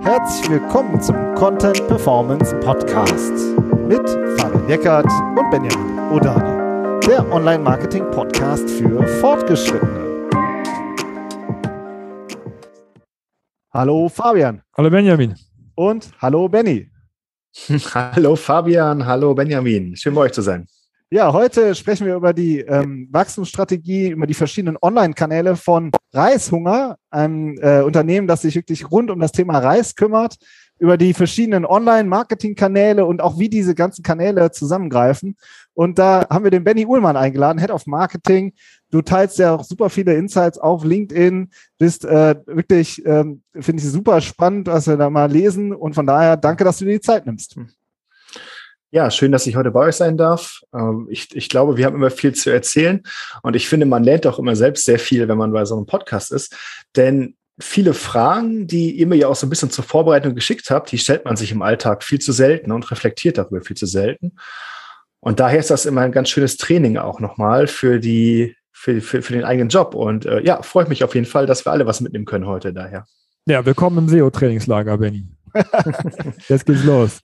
Herzlich willkommen zum Content Performance Podcast mit Fabian Eckert und Benjamin Odani, der Online-Marketing-Podcast für Fortgeschrittene. Hallo Fabian. Hallo Benjamin. Und hallo Benny. Hallo Fabian, hallo Benjamin. Schön bei euch zu sein. Ja, heute sprechen wir über die ähm, Wachstumsstrategie, über die verschiedenen Online-Kanäle von Reishunger, einem äh, Unternehmen, das sich wirklich rund um das Thema Reis kümmert, über die verschiedenen Online-Marketing-Kanäle und auch wie diese ganzen Kanäle zusammengreifen. Und da haben wir den Benny Uhlmann eingeladen, Head of Marketing. Du teilst ja auch super viele Insights auf LinkedIn, bist äh, wirklich, ähm, finde ich super spannend, was wir da mal lesen. Und von daher danke, dass du dir die Zeit nimmst. Ja, schön, dass ich heute bei euch sein darf. Ähm, ich, ich glaube, wir haben immer viel zu erzählen und ich finde, man lernt auch immer selbst sehr viel, wenn man bei so einem Podcast ist. Denn viele Fragen, die ihr mir ja auch so ein bisschen zur Vorbereitung geschickt habt, die stellt man sich im Alltag viel zu selten und reflektiert darüber viel zu selten. Und daher ist das immer ein ganz schönes Training auch nochmal für die, für, für, für den eigenen Job. Und äh, ja, freue ich mich auf jeden Fall, dass wir alle was mitnehmen können heute daher. Ja, willkommen im SEO-Trainingslager, Benny. Jetzt geht's los.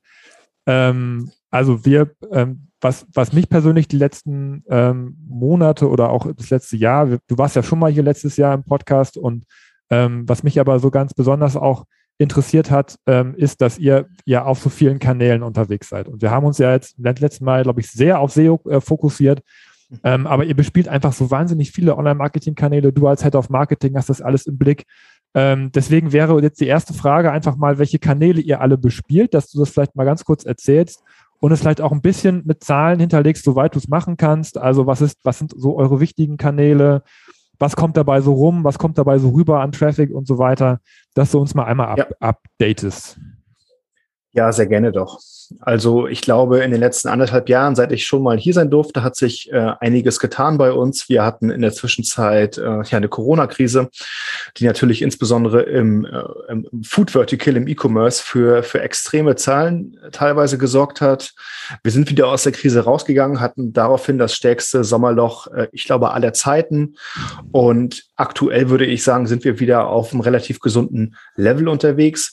Ähm, also wir, ähm, was, was mich persönlich die letzten ähm, Monate oder auch das letzte Jahr, du warst ja schon mal hier letztes Jahr im Podcast und ähm, was mich aber so ganz besonders auch interessiert hat, ähm, ist, dass ihr ja auf so vielen Kanälen unterwegs seid. Und wir haben uns ja jetzt letztes Mal, glaube ich, sehr auf SEO äh, fokussiert. Ähm, aber ihr bespielt einfach so wahnsinnig viele Online-Marketing-Kanäle. Du als Head of Marketing hast das alles im Blick. Ähm, deswegen wäre jetzt die erste Frage einfach mal, welche Kanäle ihr alle bespielt, dass du das vielleicht mal ganz kurz erzählst und es vielleicht auch ein bisschen mit Zahlen hinterlegst, soweit du es machen kannst. Also was ist, was sind so eure wichtigen Kanäle? Was kommt dabei so rum? Was kommt dabei so rüber an Traffic und so weiter? Dass du uns mal einmal up ja. updatest. Ja, sehr gerne doch. Also ich glaube, in den letzten anderthalb Jahren, seit ich schon mal hier sein durfte, hat sich äh, einiges getan bei uns. Wir hatten in der Zwischenzeit äh, ja eine Corona-Krise, die natürlich insbesondere im, äh, im Food Vertical, im E-Commerce für, für extreme Zahlen teilweise gesorgt hat. Wir sind wieder aus der Krise rausgegangen, hatten daraufhin das stärkste Sommerloch, äh, ich glaube, aller Zeiten. Und aktuell würde ich sagen, sind wir wieder auf einem relativ gesunden Level unterwegs.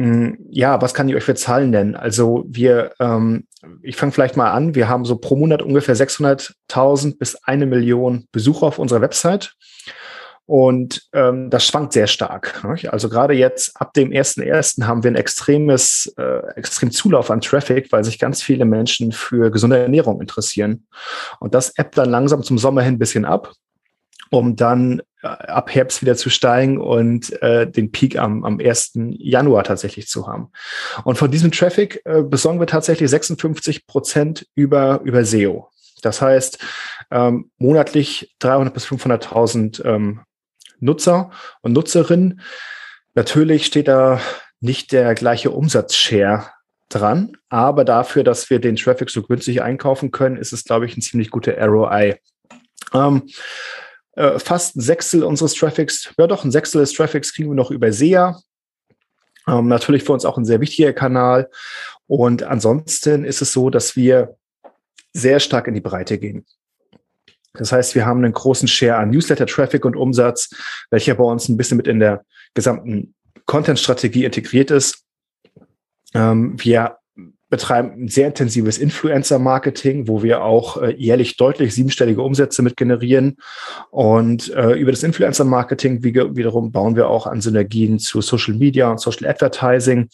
Hm, ja, was kann ich euch für Zahlen nennen? Also wir, ähm, ich fange vielleicht mal an. Wir haben so pro Monat ungefähr 600.000 bis eine Million Besucher auf unserer Website. Und ähm, das schwankt sehr stark. Nicht? Also gerade jetzt ab dem 1.1. haben wir ein extremes, äh, extrem Zulauf an Traffic, weil sich ganz viele Menschen für gesunde Ernährung interessieren. Und das ebbt dann langsam zum Sommer hin ein bisschen ab um dann ab Herbst wieder zu steigen und äh, den Peak am, am 1. Januar tatsächlich zu haben. Und von diesem Traffic äh, besorgen wir tatsächlich 56 Prozent über, über SEO. Das heißt, ähm, monatlich 300 bis 500.000 ähm, Nutzer und Nutzerinnen. Natürlich steht da nicht der gleiche Umsatzshare dran, aber dafür, dass wir den Traffic so günstig einkaufen können, ist es, glaube ich, ein ziemlich guter ROI. Ähm, äh, fast ein Sechstel unseres Traffics, ja doch, ein Sechstel des Traffics kriegen wir noch über SEA. Ähm, natürlich für uns auch ein sehr wichtiger Kanal. Und ansonsten ist es so, dass wir sehr stark in die Breite gehen. Das heißt, wir haben einen großen Share an Newsletter-Traffic und Umsatz, welcher bei uns ein bisschen mit in der gesamten Content-Strategie integriert ist. Ähm, wir betreiben ein sehr intensives Influencer-Marketing, wo wir auch äh, jährlich deutlich siebenstellige Umsätze mit generieren. Und äh, über das Influencer-Marketing wie, wiederum bauen wir auch an Synergien zu Social Media und Social Advertising.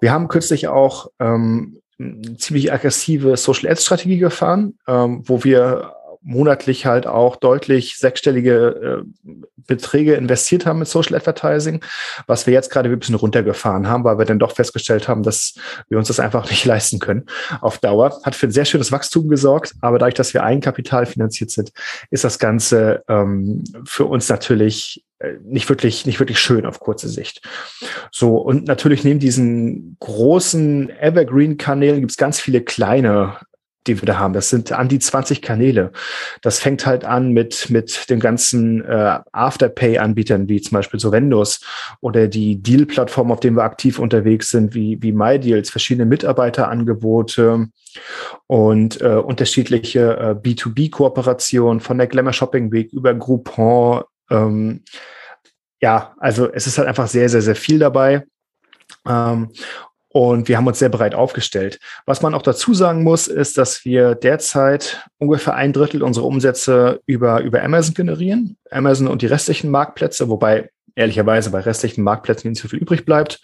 Wir haben kürzlich auch ähm, eine ziemlich aggressive Social Ads-Strategie gefahren, ähm, wo wir monatlich halt auch deutlich sechsstellige äh, Beträge investiert haben mit Social Advertising, was wir jetzt gerade ein bisschen runtergefahren haben, weil wir dann doch festgestellt haben, dass wir uns das einfach nicht leisten können auf Dauer. Hat für ein sehr schönes Wachstum gesorgt, aber dadurch, dass wir Eigenkapital finanziert sind, ist das Ganze ähm, für uns natürlich äh, nicht wirklich, nicht wirklich schön auf kurze Sicht. So, und natürlich neben diesen großen Evergreen-Kanälen gibt es ganz viele kleine die wir da haben. Das sind an die 20 Kanäle. Das fängt halt an mit, mit den ganzen äh, Afterpay-Anbietern, wie zum Beispiel Sovendus oder die Deal-Plattform, auf denen wir aktiv unterwegs sind, wie, wie MyDeals, verschiedene Mitarbeiterangebote und äh, unterschiedliche äh, B2B-Kooperationen von der Glamour Shopping Week über Groupon, ähm, ja, also es ist halt einfach sehr, sehr, sehr viel dabei. Ähm, und wir haben uns sehr breit aufgestellt. Was man auch dazu sagen muss, ist, dass wir derzeit ungefähr ein Drittel unserer Umsätze über, über Amazon generieren. Amazon und die restlichen Marktplätze, wobei ehrlicherweise bei restlichen Marktplätzen nicht so viel übrig bleibt.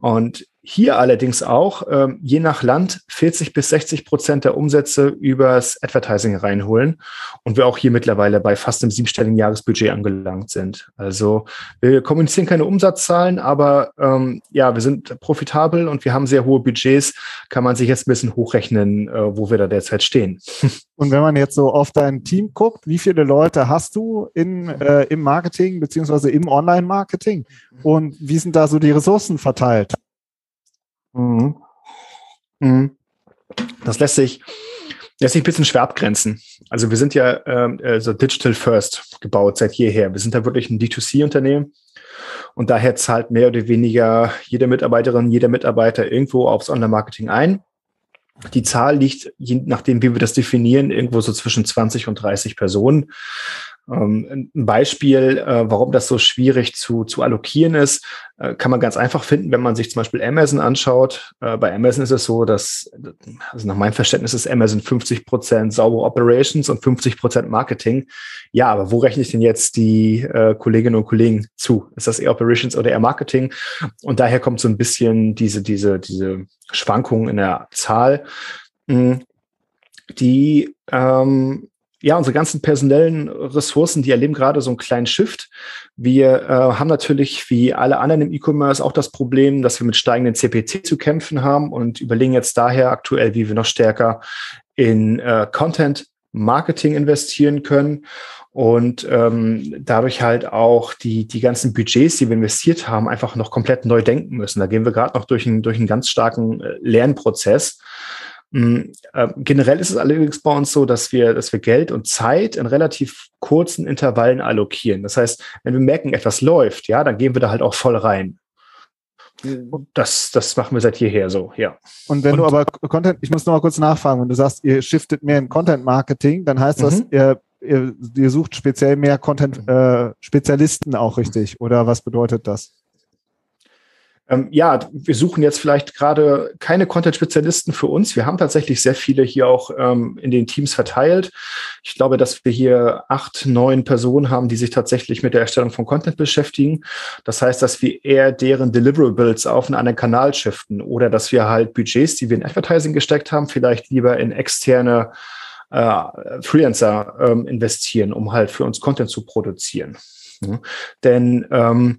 Und hier allerdings auch, ähm, je nach Land, 40 bis 60 Prozent der Umsätze übers Advertising reinholen und wir auch hier mittlerweile bei fast einem siebenstelligen Jahresbudget angelangt sind. Also wir kommunizieren keine Umsatzzahlen, aber ähm, ja, wir sind profitabel und wir haben sehr hohe Budgets. Kann man sich jetzt ein bisschen hochrechnen, äh, wo wir da derzeit stehen. Und wenn man jetzt so auf dein Team guckt, wie viele Leute hast du in, äh, im Marketing beziehungsweise im Online-Marketing? Und wie sind da so die Ressourcen verteilt? Mhm. Mhm. Das lässt sich, lässt sich ein bisschen schwer abgrenzen. Also wir sind ja äh, so Digital First gebaut seit jeher. Wir sind da wirklich ein D2C-Unternehmen und daher zahlt mehr oder weniger jede Mitarbeiterin, jeder Mitarbeiter irgendwo aufs Online-Marketing ein. Die Zahl liegt, je nachdem, wie wir das definieren, irgendwo so zwischen 20 und 30 Personen. Ähm, ein Beispiel, äh, warum das so schwierig zu, zu allokieren ist, äh, kann man ganz einfach finden, wenn man sich zum Beispiel Amazon anschaut. Äh, bei Amazon ist es so, dass, also nach meinem Verständnis ist Amazon 50 Prozent saubere Operations und 50 Prozent Marketing. Ja, aber wo rechne ich denn jetzt die Kolleginnen und Kollegen zu? Ist das eher Operations oder eher Marketing? Und daher kommt so ein bisschen diese, diese, diese Schwankungen in der Zahl, hm, die ähm, ja, unsere ganzen personellen Ressourcen, die erleben gerade so einen kleinen Shift. Wir äh, haben natürlich wie alle anderen im E-Commerce auch das Problem, dass wir mit steigenden CPC zu kämpfen haben und überlegen jetzt daher aktuell, wie wir noch stärker in äh, Content Marketing investieren können und ähm, dadurch halt auch die, die ganzen Budgets, die wir investiert haben, einfach noch komplett neu denken müssen. Da gehen wir gerade noch durch einen, durch einen ganz starken äh, Lernprozess. Mm, äh, generell ist es allerdings bei uns so, dass wir, dass wir Geld und Zeit in relativ kurzen Intervallen allokieren. Das heißt, wenn wir merken, etwas läuft, ja, dann gehen wir da halt auch voll rein. Das, das machen wir seit jeher so, ja. Und wenn und, du aber Content, ich muss noch mal kurz nachfragen, wenn du sagst, ihr shiftet mehr in Content Marketing, dann heißt das, mhm. ihr, ihr, ihr, sucht speziell mehr Content-Spezialisten äh, auch richtig, oder was bedeutet das? Ähm, ja, wir suchen jetzt vielleicht gerade keine Content-Spezialisten für uns. Wir haben tatsächlich sehr viele hier auch ähm, in den Teams verteilt. Ich glaube, dass wir hier acht, neun Personen haben, die sich tatsächlich mit der Erstellung von Content beschäftigen. Das heißt, dass wir eher deren Deliverables auf einen anderen Kanal shiften oder dass wir halt Budgets, die wir in Advertising gesteckt haben, vielleicht lieber in externe äh, Freelancer ähm, investieren, um halt für uns Content zu produzieren. Ja. Denn ähm,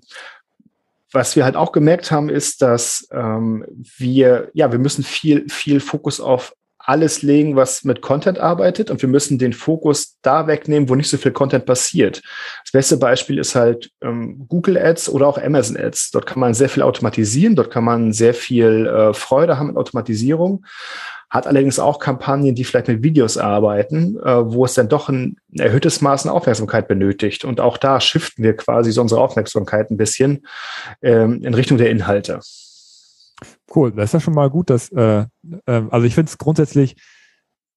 was wir halt auch gemerkt haben, ist, dass ähm, wir, ja, wir müssen viel, viel Fokus auf alles legen, was mit Content arbeitet und wir müssen den Fokus da wegnehmen, wo nicht so viel Content passiert. Das beste Beispiel ist halt ähm, Google Ads oder auch Amazon Ads. Dort kann man sehr viel automatisieren, dort kann man sehr viel äh, Freude haben mit Automatisierung hat allerdings auch Kampagnen, die vielleicht mit Videos arbeiten, äh, wo es dann doch ein erhöhtes Maß an Aufmerksamkeit benötigt. Und auch da shiften wir quasi so unsere Aufmerksamkeit ein bisschen ähm, in Richtung der Inhalte. Cool, das ist ja schon mal gut, dass, äh, äh, also ich finde es grundsätzlich,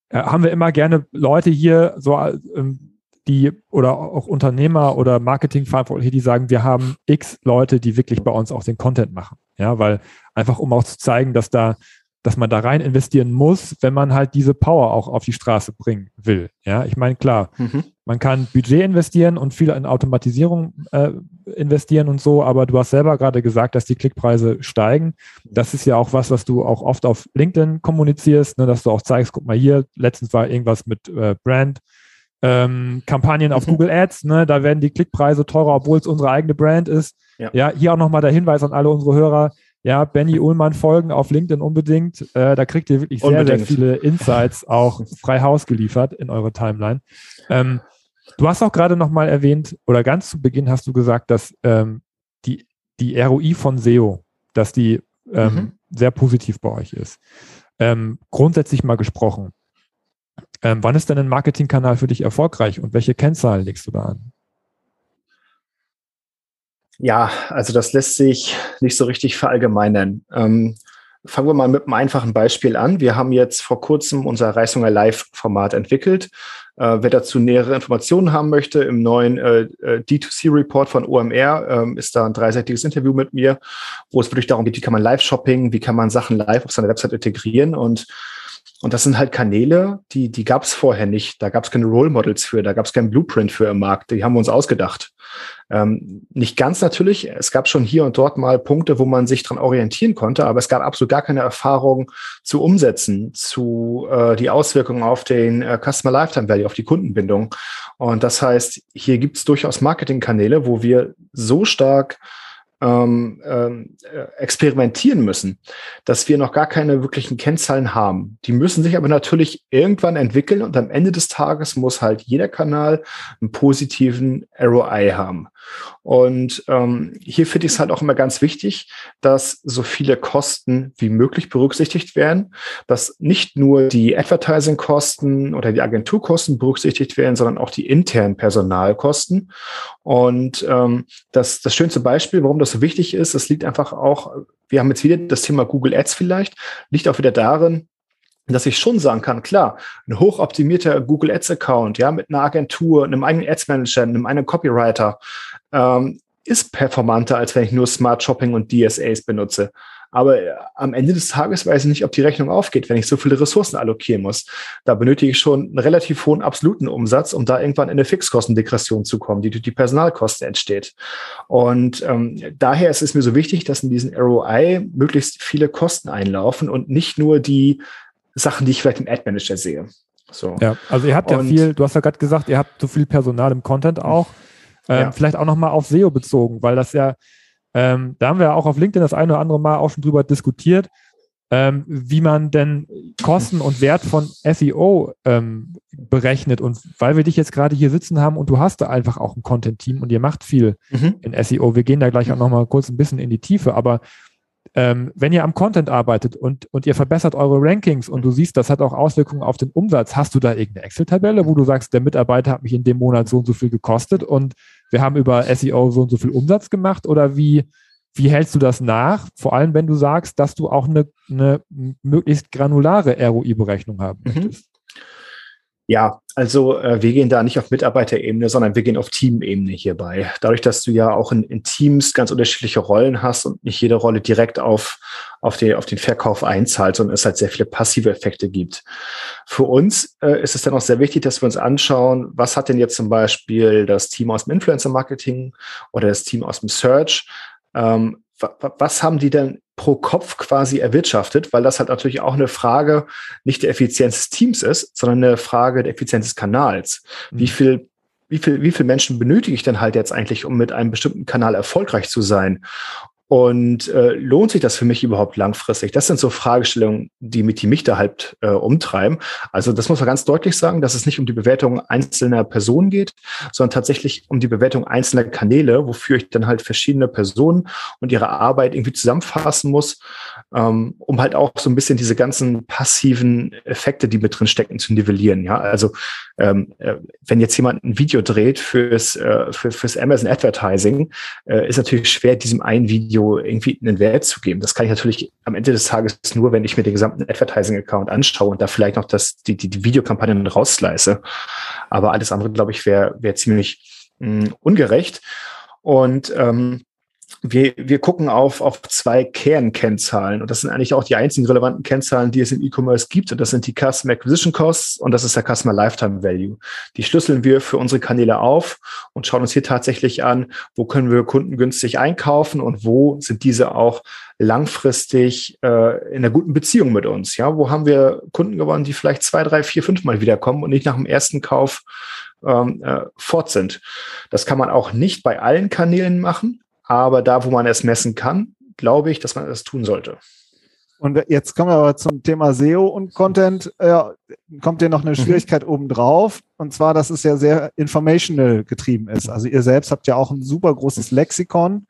äh, haben wir immer gerne Leute hier, so ähm, die oder auch Unternehmer oder Marketingverantwortliche, die sagen, wir haben x Leute, die wirklich bei uns auch den Content machen. Ja, weil einfach um auch zu zeigen, dass da dass man da rein investieren muss, wenn man halt diese Power auch auf die Straße bringen will. Ja, ich meine, klar, mhm. man kann Budget investieren und viel in Automatisierung äh, investieren und so, aber du hast selber gerade gesagt, dass die Klickpreise steigen. Das ist ja auch was, was du auch oft auf LinkedIn kommunizierst, ne, dass du auch zeigst, guck mal hier, letztens war irgendwas mit äh, Brand. Ähm, Kampagnen auf mhm. Google Ads, ne, da werden die Klickpreise teurer, obwohl es unsere eigene Brand ist. Ja, ja hier auch nochmal der Hinweis an alle unsere Hörer ja, Benny Ullmann folgen auf LinkedIn unbedingt. Äh, da kriegt ihr wirklich sehr, unbedingt. sehr viele Insights auch frei Haus geliefert in eure Timeline. Ähm, du hast auch gerade nochmal erwähnt, oder ganz zu Beginn hast du gesagt, dass ähm, die, die ROI von SEO, dass die ähm, mhm. sehr positiv bei euch ist. Ähm, grundsätzlich mal gesprochen, ähm, wann ist denn ein Marketingkanal für dich erfolgreich und welche Kennzahlen legst du da an? Ja, also das lässt sich nicht so richtig verallgemeinern. Ähm, fangen wir mal mit einem einfachen Beispiel an. Wir haben jetzt vor kurzem unser Reißhunger Live-Format entwickelt. Äh, wer dazu nähere Informationen haben möchte, im neuen äh, äh D2C-Report von OMR äh, ist da ein dreiseitiges Interview mit mir, wo es wirklich darum geht, wie kann man Live-Shopping, wie kann man Sachen live auf seiner Website integrieren und und das sind halt Kanäle, die, die gab es vorher nicht. Da gab es keine Role Models für, da gab es keinen Blueprint für im Markt. Die haben wir uns ausgedacht. Ähm, nicht ganz natürlich. Es gab schon hier und dort mal Punkte, wo man sich dran orientieren konnte, aber es gab absolut gar keine Erfahrung zu umsetzen, zu äh, die Auswirkungen auf den äh, Customer Lifetime Value, auf die Kundenbindung. Und das heißt, hier gibt es durchaus Marketingkanäle, wo wir so stark ähm, ähm, äh, experimentieren müssen, dass wir noch gar keine wirklichen Kennzahlen haben. Die müssen sich aber natürlich irgendwann entwickeln und am Ende des Tages muss halt jeder Kanal einen positiven ROI haben. Und ähm, hier finde ich es halt auch immer ganz wichtig, dass so viele Kosten wie möglich berücksichtigt werden, dass nicht nur die Advertising-Kosten oder die Agenturkosten berücksichtigt werden, sondern auch die internen Personalkosten. Und ähm, das, das schönste Beispiel, warum das so wichtig ist, das liegt einfach auch, wir haben jetzt wieder das Thema Google Ads vielleicht, liegt auch wieder darin, dass ich schon sagen kann, klar, ein hochoptimierter Google Ads Account, ja, mit einer Agentur, einem eigenen Ads Manager, einem eigenen Copywriter, ähm, ist performanter, als wenn ich nur Smart Shopping und DSAs benutze. Aber äh, am Ende des Tages weiß ich nicht, ob die Rechnung aufgeht, wenn ich so viele Ressourcen allokieren muss. Da benötige ich schon einen relativ hohen absoluten Umsatz, um da irgendwann in eine Fixkostendegression zu kommen, die durch die Personalkosten entsteht. Und ähm, daher ist es mir so wichtig, dass in diesen ROI möglichst viele Kosten einlaufen und nicht nur die Sachen, die ich vielleicht im Ad Manager sehe. So. Ja, also ihr habt ja und, viel, du hast ja gerade gesagt, ihr habt so viel Personal im Content auch. Ähm, ja. Vielleicht auch nochmal auf SEO bezogen, weil das ja, ähm, da haben wir auch auf LinkedIn das eine oder andere Mal auch schon drüber diskutiert, ähm, wie man denn Kosten und Wert von SEO ähm, berechnet. Und weil wir dich jetzt gerade hier sitzen haben und du hast da einfach auch ein Content-Team und ihr macht viel mhm. in SEO, wir gehen da gleich auch nochmal kurz ein bisschen in die Tiefe, aber ähm, wenn ihr am Content arbeitet und, und ihr verbessert eure Rankings und du siehst, das hat auch Auswirkungen auf den Umsatz, hast du da irgendeine Excel-Tabelle, wo du sagst, der Mitarbeiter hat mich in dem Monat so und so viel gekostet und wir haben über SEO so und so viel Umsatz gemacht oder wie, wie hältst du das nach? Vor allem, wenn du sagst, dass du auch eine, eine möglichst granulare ROI-Berechnung haben mhm. möchtest. Ja, also äh, wir gehen da nicht auf Mitarbeiterebene, sondern wir gehen auf Teamebene hierbei. Dadurch, dass du ja auch in, in, Teams ganz unterschiedliche Rollen hast und nicht jede Rolle direkt auf, auf, die, auf den Verkauf einzahlt, sondern es halt sehr viele passive Effekte gibt. Für uns äh, ist es dann auch sehr wichtig, dass wir uns anschauen, was hat denn jetzt zum Beispiel das Team aus dem Influencer-Marketing oder das Team aus dem Search ähm, was haben die denn pro Kopf quasi erwirtschaftet, weil das halt natürlich auch eine Frage nicht der Effizienz des Teams ist, sondern eine Frage der Effizienz des Kanals. Mhm. Wie viel wie viel, wie viel Menschen benötige ich denn halt jetzt eigentlich, um mit einem bestimmten Kanal erfolgreich zu sein? Und äh, lohnt sich das für mich überhaupt langfristig? Das sind so Fragestellungen, die, mit, die mich da halt äh, umtreiben. Also das muss man ganz deutlich sagen, dass es nicht um die Bewertung einzelner Personen geht, sondern tatsächlich um die Bewertung einzelner Kanäle, wofür ich dann halt verschiedene Personen und ihre Arbeit irgendwie zusammenfassen muss, ähm, um halt auch so ein bisschen diese ganzen passiven Effekte, die mit drin stecken, zu nivellieren. Ja, also ähm, äh, wenn jetzt jemand ein Video dreht fürs, äh, für, fürs Amazon Advertising, äh, ist natürlich schwer, diesem einen Video Video irgendwie einen Wert zu geben. Das kann ich natürlich am Ende des Tages nur, wenn ich mir den gesamten Advertising-Account anschaue und da vielleicht noch das, die, die, die Videokampagnen raussleiße. Aber alles andere, glaube ich, wäre wär ziemlich mh, hm, ungerecht. Und ähm, wir, wir gucken auf, auf zwei Kernkennzahlen und das sind eigentlich auch die einzigen relevanten Kennzahlen, die es im E-Commerce gibt und das sind die Customer Acquisition Costs und das ist der Customer Lifetime Value. Die schlüsseln wir für unsere Kanäle auf und schauen uns hier tatsächlich an, wo können wir Kunden günstig einkaufen und wo sind diese auch langfristig äh, in einer guten Beziehung mit uns. Ja, wo haben wir Kunden gewonnen, die vielleicht zwei, drei, vier, fünf Mal wiederkommen und nicht nach dem ersten Kauf ähm, äh, fort sind. Das kann man auch nicht bei allen Kanälen machen, aber da, wo man es messen kann, glaube ich, dass man es tun sollte. Und jetzt kommen wir aber zum Thema SEO und Content. Ja, kommt hier noch eine mhm. Schwierigkeit mhm. obendrauf. Und zwar, dass es ja sehr informational getrieben ist. Also ihr selbst habt ja auch ein super großes Lexikon,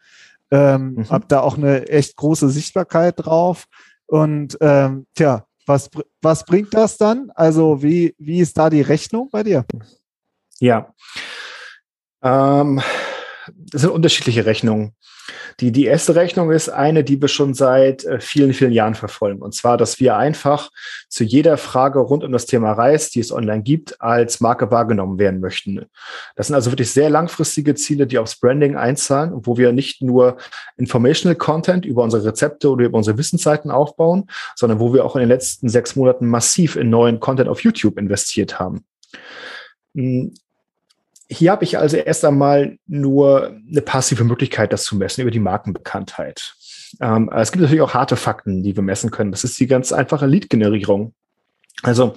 ähm, mhm. habt da auch eine echt große Sichtbarkeit drauf. Und ähm, tja, was, was bringt das dann? Also wie, wie ist da die Rechnung bei dir? Ja. Ähm, das sind unterschiedliche Rechnungen. Die, die erste Rechnung ist eine, die wir schon seit äh, vielen, vielen Jahren verfolgen. Und zwar, dass wir einfach zu jeder Frage rund um das Thema Reis, die es online gibt, als Marke wahrgenommen werden möchten. Das sind also wirklich sehr langfristige Ziele, die aufs Branding einzahlen, wo wir nicht nur Informational Content über unsere Rezepte oder über unsere Wissensseiten aufbauen, sondern wo wir auch in den letzten sechs Monaten massiv in neuen Content auf YouTube investiert haben. Hier habe ich also erst einmal nur eine passive Möglichkeit, das zu messen über die Markenbekanntheit. Ähm, es gibt natürlich auch harte Fakten, die wir messen können. Das ist die ganz einfache Lead-Generierung. Also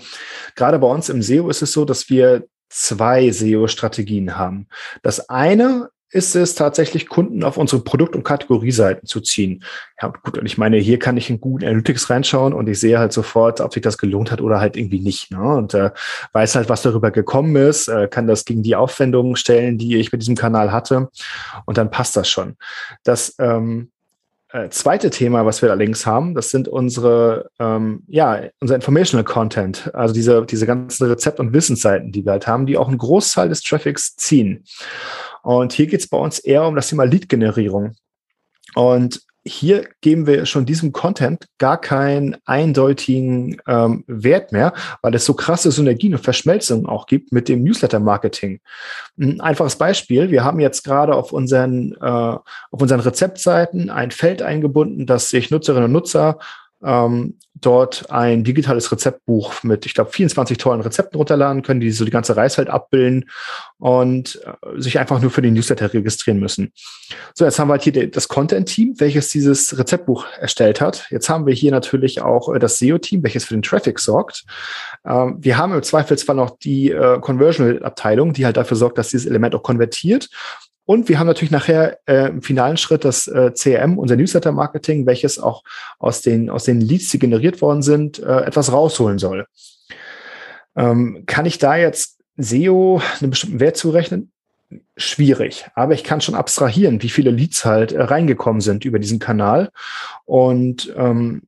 gerade bei uns im SEO ist es so, dass wir zwei SEO-Strategien haben. Das eine ist es tatsächlich, Kunden auf unsere Produkt- und Kategorieseiten zu ziehen. Ja, gut, und ich meine, hier kann ich in Google Analytics reinschauen und ich sehe halt sofort, ob sich das gelohnt hat oder halt irgendwie nicht. Ne? Und äh, weiß halt, was darüber gekommen ist, äh, kann das gegen die Aufwendungen stellen, die ich mit diesem Kanal hatte. Und dann passt das schon. Das ähm, äh, zweite Thema, was wir allerdings haben, das sind unsere, ähm, ja, unser Informational Content, also diese, diese ganzen Rezept- und Wissensseiten, die wir halt haben, die auch einen Großteil des Traffics ziehen. Und hier geht es bei uns eher um das Thema Lead-Generierung. Und hier geben wir schon diesem Content gar keinen eindeutigen ähm, Wert mehr, weil es so krasse Synergien und Verschmelzungen auch gibt mit dem Newsletter-Marketing. Ein einfaches Beispiel, wir haben jetzt gerade auf unseren, äh, auf unseren Rezeptseiten ein Feld eingebunden, das sich Nutzerinnen und Nutzer ähm, dort ein digitales Rezeptbuch mit, ich glaube, 24 tollen Rezepten runterladen können, die so die ganze Reiswelt abbilden und äh, sich einfach nur für den Newsletter registrieren müssen. So, jetzt haben wir halt hier das Content-Team, welches dieses Rezeptbuch erstellt hat. Jetzt haben wir hier natürlich auch äh, das SEO-Team, welches für den Traffic sorgt. Ähm, wir haben im Zweifelsfall noch die äh, Conversion-Abteilung, die halt dafür sorgt, dass dieses Element auch konvertiert. Und wir haben natürlich nachher äh, im finalen Schritt das äh, CRM, unser Newsletter-Marketing, welches auch aus den, aus den Leads, die generiert worden sind, äh, etwas rausholen soll. Ähm, kann ich da jetzt SEO einen bestimmten Wert zurechnen? Schwierig, aber ich kann schon abstrahieren, wie viele Leads halt äh, reingekommen sind über diesen Kanal. Und, ähm,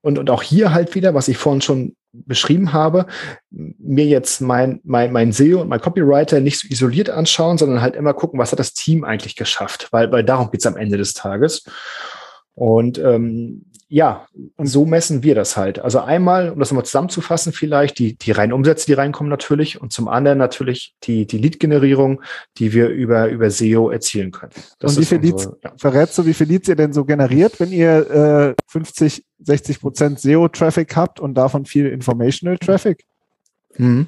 und, und auch hier halt wieder, was ich vorhin schon beschrieben habe, mir jetzt mein, mein, mein SEO und mein Copywriter nicht so isoliert anschauen, sondern halt immer gucken, was hat das Team eigentlich geschafft, weil, weil darum geht's am Ende des Tages. Und ähm, ja, und so messen wir das halt. Also einmal, um das nochmal zusammenzufassen, vielleicht die, die reinen Umsätze, die reinkommen natürlich und zum anderen natürlich die, die Lead-Generierung, die wir über, über SEO erzielen können. Das und wie viel unsere, Leads, ja. verrätst du, wie viel Leads ihr denn so generiert, wenn ihr äh, 50, 60 Prozent SEO-Traffic habt und davon viel Informational Traffic? Mhm.